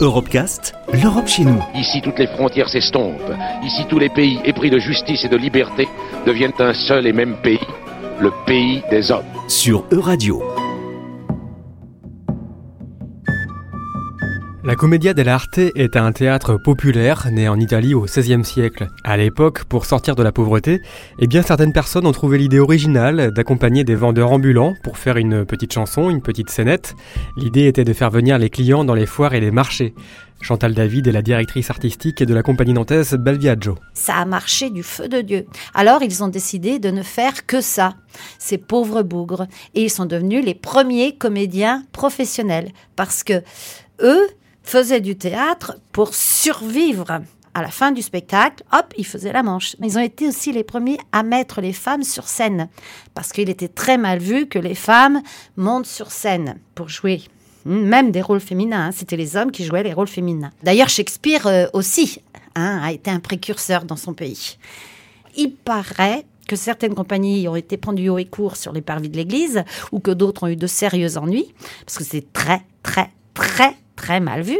Europecast, l'Europe chez nous. Ici, toutes les frontières s'estompent. Ici, tous les pays épris de justice et de liberté deviennent un seul et même pays, le pays des hommes. Sur Euradio. Commedia dell'arte est un théâtre populaire né en Italie au XVIe siècle. À l'époque, pour sortir de la pauvreté, eh bien certaines personnes ont trouvé l'idée originale d'accompagner des vendeurs ambulants pour faire une petite chanson, une petite scénette. L'idée était de faire venir les clients dans les foires et les marchés. Chantal David est la directrice artistique de la compagnie nantaise Belviaggio. Ça a marché du feu de Dieu. Alors ils ont décidé de ne faire que ça, ces pauvres bougres. Et ils sont devenus les premiers comédiens professionnels. Parce que eux, faisaient du théâtre pour survivre. À la fin du spectacle, hop, ils faisaient la manche. Mais ils ont été aussi les premiers à mettre les femmes sur scène, parce qu'il était très mal vu que les femmes montent sur scène pour jouer. Même des rôles féminins, hein. c'était les hommes qui jouaient les rôles féminins. D'ailleurs, Shakespeare euh, aussi hein, a été un précurseur dans son pays. Il paraît que certaines compagnies ont été pendues haut et court sur les parvis de l'église, ou que d'autres ont eu de sérieux ennuis, parce que c'est très, très, très très mal vu.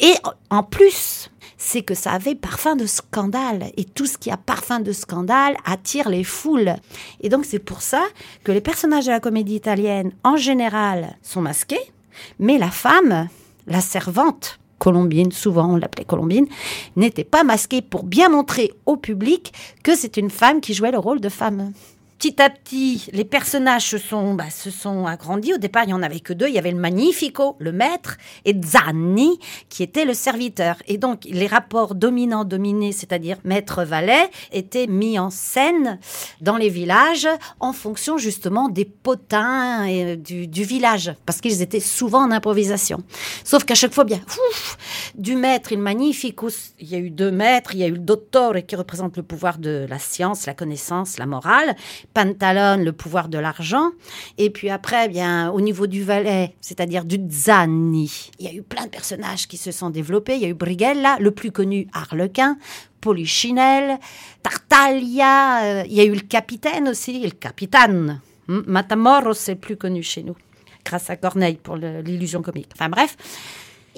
Et en plus, c'est que ça avait parfum de scandale. Et tout ce qui a parfum de scandale attire les foules. Et donc c'est pour ça que les personnages de la comédie italienne, en général, sont masqués. Mais la femme, la servante, Colombine, souvent on l'appelait Colombine, n'était pas masquée pour bien montrer au public que c'est une femme qui jouait le rôle de femme petit à petit, les personnages se sont, bah, se sont agrandis. Au départ, il n'y en avait que deux. Il y avait le Magnifico, le maître, et Zanni, qui était le serviteur. Et donc, les rapports dominants-dominés, c'est-à-dire maître-valet, étaient mis en scène dans les villages en fonction justement des potins et du, village, parce qu'ils étaient souvent en improvisation. Sauf qu'à chaque fois, bien, ouf, du maître le Magnifico, il y a eu deux maîtres, il y a eu le Dottore qui représente le pouvoir de la science, la connaissance, la morale, Pantalone, le pouvoir de l'argent. Et puis après, eh bien, au niveau du valet, c'est-à-dire du Zanni, il y a eu plein de personnages qui se sont développés. Il y a eu Brighella, le plus connu, Harlequin. Polichinelle, Tartaglia, euh, il y a eu le capitaine aussi, le capitaine. Matamoros, c'est le plus connu chez nous, grâce à Corneille pour l'illusion comique. Enfin bref,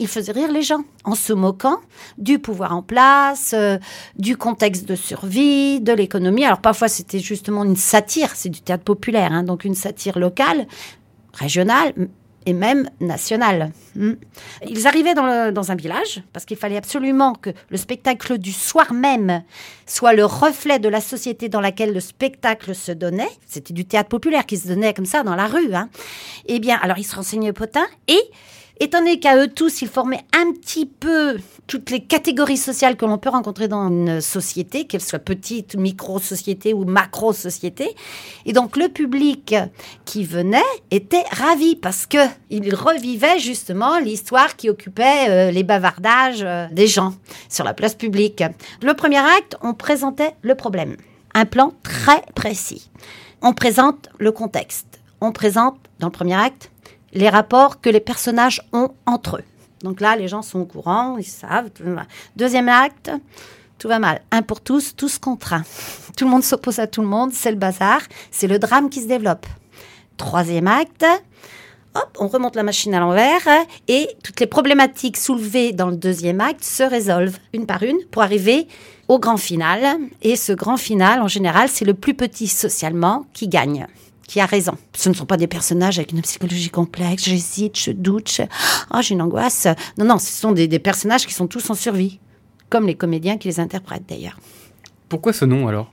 il faisait rire les gens en se moquant du pouvoir en place, euh, du contexte de survie, de l'économie. Alors parfois c'était justement une satire, c'est du théâtre populaire, hein, donc une satire locale, régionale et même nationale. Hmm. Ils arrivaient dans, un village parce qu'il fallait absolument que le spectacle du soir même soit le reflet de la société dans laquelle le spectacle se donnait. C'était du théâtre populaire qui se donnait comme ça dans la rue. Hein. Eh bien, alors ils se renseignaient au potin et Étant donné qu'à eux tous, ils formaient un petit peu toutes les catégories sociales que l'on peut rencontrer dans une société, qu'elle soit petite, micro-société ou macro-société. Et donc le public qui venait était ravi parce que il revivait justement l'histoire qui occupait euh, les bavardages euh, des gens sur la place publique. Le premier acte, on présentait le problème. Un plan très précis. On présente le contexte. On présente, dans le premier acte, les rapports que les personnages ont entre eux. Donc là, les gens sont au courant, ils savent. Deuxième acte, tout va mal. Un pour tous, tous contre un. Tout le monde s'oppose à tout le monde, c'est le bazar, c'est le drame qui se développe. Troisième acte, hop, on remonte la machine à l'envers et toutes les problématiques soulevées dans le deuxième acte se résolvent une par une pour arriver au grand final. Et ce grand final, en général, c'est le plus petit socialement qui gagne qui a raison. Ce ne sont pas des personnages avec une psychologie complexe, j'hésite, je doute, oh, j'ai une angoisse. Non, non, ce sont des, des personnages qui sont tous en survie, comme les comédiens qui les interprètent d'ailleurs. Pourquoi ce nom alors?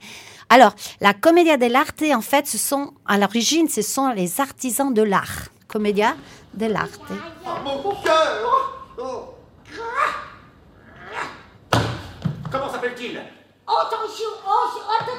Alors, la Commedia dell'arte, en fait, ce sont, à l'origine, ce sont les artisans de l'art. Commedia dell'arte. Mon cœur Comment s'appelle-t-il? Attention, oh, attends,